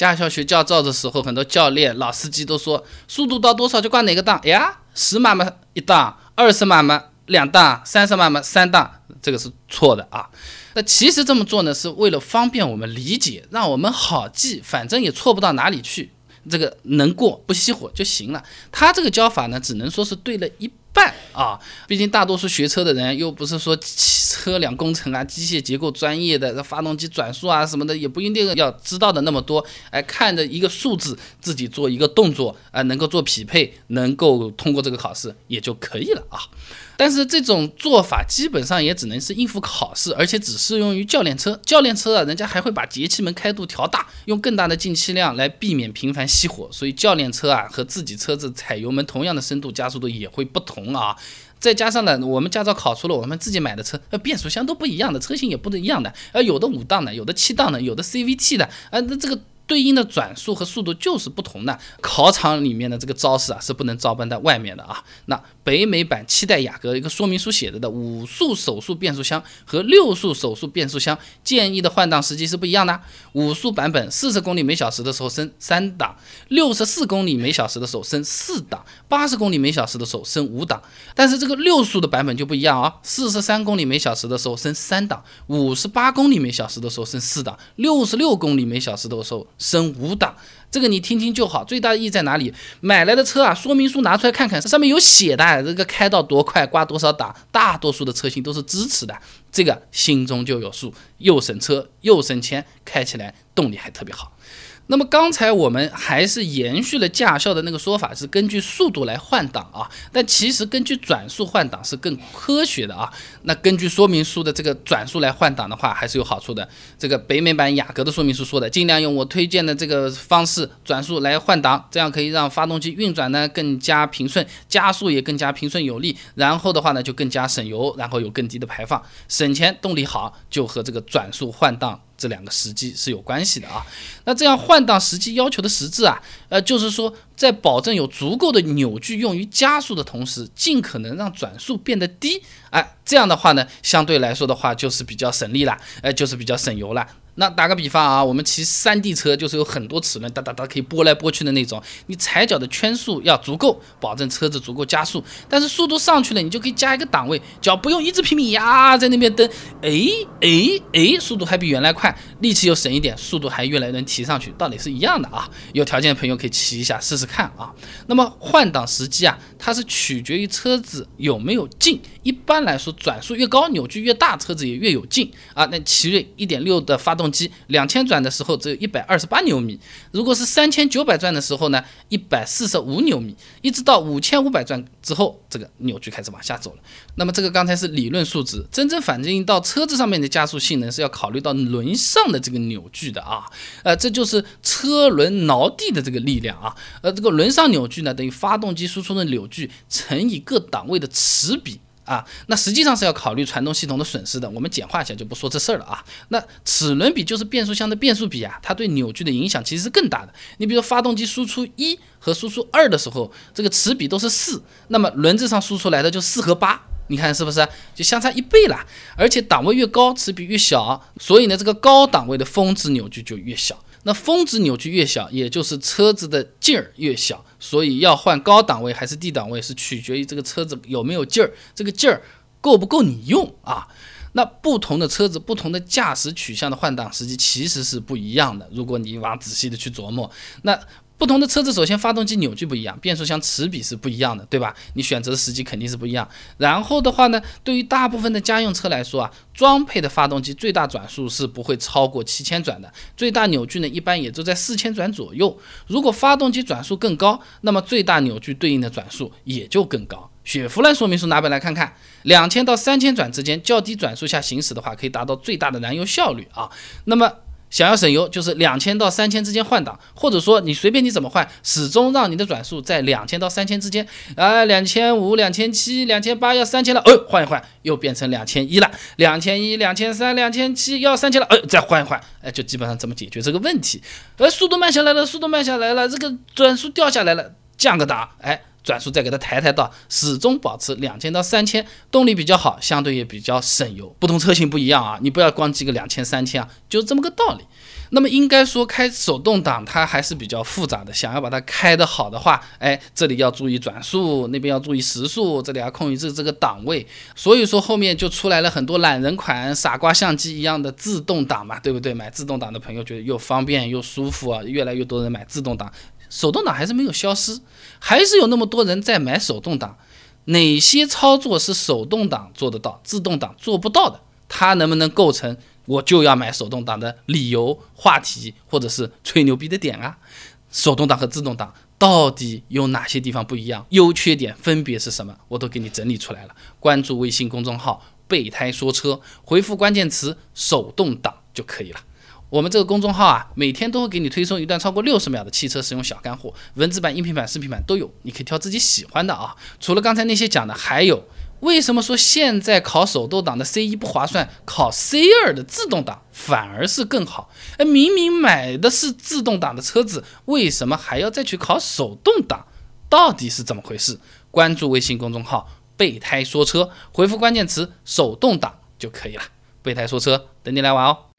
驾校学驾照的时候，很多教练、老司机都说，速度到多少就挂哪个档。哎呀，十码嘛一档，二十码嘛两档，三十码嘛三档，这个是错的啊。那其实这么做呢，是为了方便我们理解，让我们好记，反正也错不到哪里去，这个能过不熄火就行了。他这个教法呢，只能说是对了一。半啊，毕竟大多数学车的人又不是说车辆工程啊、机械结构专业的，发动机转速啊什么的也不一定要知道的那么多。哎，看着一个数字，自己做一个动作，啊，能够做匹配，能够通过这个考试也就可以了啊。但是这种做法基本上也只能是应付考试，而且只适用于教练车。教练车啊，人家还会把节气门开度调大，用更大的进气量来避免频繁熄火。所以教练车啊和自己车子踩油门同样的深度加速度也会不同啊。再加上呢，我们驾照考出了，我们自己买的车，呃，变速箱都不一样的，车型也不一样的，呃，有的五档的，有的七档的，有的 CVT 的，啊，那这个。对应的转速和速度就是不同的。考场里面的这个招式啊，是不能照搬在外面的啊。那北美版七代雅阁一个说明书写着的五速手速变速箱和六速手速变速箱建议的换挡时机是不一样的。五速版本四十公里每小时的时候升三档，六十四公里每小时的时候升四档，八十公里每小时的时候升五档。但是这个六速的版本就不一样啊，四十三公里每小时的时候升三档，五十八公里每小时的时候升四档，六十六公里每小时的时候。升五档，这个你听听就好。最大的意义在哪里？买来的车啊，说明书拿出来看看，上面有写的，这个开到多快，挂多少档，大多数的车型都是支持的，这个心中就有数，又省车又省钱，开起来动力还特别好。那么刚才我们还是延续了驾校的那个说法，是根据速度来换挡啊。但其实根据转速换挡是更科学的啊。那根据说明书的这个转速来换挡的话，还是有好处的。这个北美版雅阁的说明书说的，尽量用我推荐的这个方式转速来换挡，这样可以让发动机运转呢更加平顺，加速也更加平顺有力。然后的话呢就更加省油，然后有更低的排放，省钱，动力好，就和这个转速换挡。这两个时机是有关系的啊，那这样换挡时机要求的实质啊，呃，就是说在保证有足够的扭矩用于加速的同时，尽可能让转速变得低，哎，这样的话呢，相对来说的话就是比较省力了，呃，就是比较省油了。那打个比方啊，我们骑山地车就是有很多齿轮哒哒哒可以拨来拨去的那种，你踩脚的圈数要足够，保证车子足够加速。但是速度上去了，你就可以加一个档位，脚不用一直拼命压，在那边蹬，哎哎哎，速度还比原来快，力气又省一点，速度还越来越能提上去，道理是一样的啊。有条件的朋友可以骑一下试试看啊。那么换挡时机啊，它是取决于车子有没有劲。一般来说，转速越高，扭矩越大，车子也越有劲啊。那奇瑞1.6的发动机，两千转的时候只有一百二十八牛米，如果是三千九百转的时候呢，一百四十五牛米，一直到五千五百转之后，这个扭矩开始往下走了。那么这个刚才是理论数值，真正反映到车子上面的加速性能是要考虑到轮上的这个扭矩的啊。呃，这就是车轮挠地的这个力量啊。呃，这个轮上扭矩呢，等于发动机输出的扭矩乘以各档位的齿比。啊，那实际上是要考虑传动系统的损失的。我们简化一下就不说这事儿了啊。那齿轮比就是变速箱的变速比啊，它对扭矩的影响其实是更大的。你比如发动机输出一和输出二的时候，这个齿比都是四，那么轮子上输出来的就四和八，你看是不是就相差一倍了？而且档位越高，齿比越小，所以呢，这个高档位的峰值扭矩就越小。那峰值扭矩越小，也就是车子的劲儿越小，所以要换高档位还是低档位，是取决于这个车子有没有劲儿，这个劲儿够不够你用啊？那不同的车子、不同的驾驶取向的换挡时机其实是不一样的。如果你往仔细的去琢磨，那。不同的车子，首先发动机扭矩不一样，变速箱齿比是不一样的，对吧？你选择的时机肯定是不一样。然后的话呢，对于大部分的家用车来说啊，装配的发动机最大转速是不会超过七千转的，最大扭矩呢一般也就在四千转左右。如果发动机转速更高，那么最大扭矩对应的转速也就更高。雪佛兰说明书拿本来看看，两千到三千转之间较低转速下行驶的话，可以达到最大的燃油效率啊。那么想要省油，就是两千到三千之间换挡，或者说你随便你怎么换，始终让你的转速在两千到三千之间。啊，两千五、两千七、两千八要三千了，哦，换一换，又变成两千一了。两千一、两千三、两千七要三千了，呃，再换一换，哎，就基本上这么解决这个问题。呃，速度慢下来了，速度慢下来了，这个转速掉下来了，降个档，哎。转速再给它抬抬到，始终保持两千到三千，动力比较好，相对也比较省油。不同车型不一样啊，你不要光记个两千三千啊，就这么个道理。那么应该说开手动挡它还是比较复杂的，想要把它开得好的话，哎，这里要注意转速，那边要注意时速，这里要控制这个档位，所以说后面就出来了很多懒人款、傻瓜相机一样的自动挡嘛，对不对？买自动挡的朋友觉得又方便又舒服啊，越来越多人买自动挡，手动挡还是没有消失，还是有那么多人在买手动挡。哪些操作是手动挡做得到，自动挡做不到的？它能不能构成我就要买手动挡的理由、话题或者是吹牛逼的点啊？手动挡和自动挡到底有哪些地方不一样？优缺点分别是什么？我都给你整理出来了。关注微信公众号“备胎说车”，回复关键词“手动挡”就可以了。我们这个公众号啊，每天都会给你推送一段超过六十秒的汽车使用小干货，文字版、音频版、视频版都有，你可以挑自己喜欢的啊。除了刚才那些讲的，还有为什么说现在考手动挡的 C 一不划算，考 C 二的自动挡反而是更好？哎，明明买的是自动挡的车子，为什么还要再去考手动挡？到底是怎么回事？关注微信公众号“备胎说车”，回复关键词“手动挡”就可以了。备胎说车，等你来玩哦。